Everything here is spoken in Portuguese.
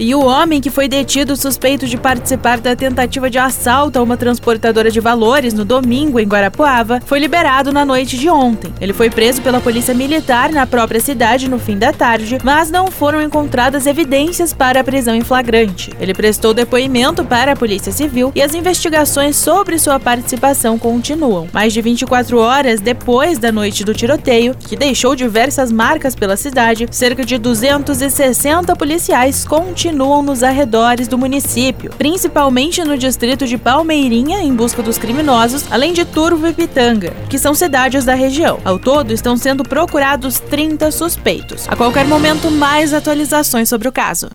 E o homem que foi detido suspeito de participar da tentativa de assalto a uma transportadora de valores no domingo em Guarapuava foi liberado na noite de ontem. Ele foi preso pela polícia militar na própria cidade no fim da tarde, mas não foram encontradas evidências para a prisão em flagrante. Ele prestou depoimento para a Polícia Civil e as investigações sobre sua participação continuam. Mais de 24 horas depois da noite do tiroteio, que deixou diversas marcas pela cidade, cerca de 260 policiais continuam nos arredores do município, principalmente no distrito de Palmeirinha, em busca dos criminosos, além de Turvo e Pitanga, que são cidades da região. Ao todo, estão sendo procurados 30 suspeitos. A qualquer momento, mais atualizações sobre o caso.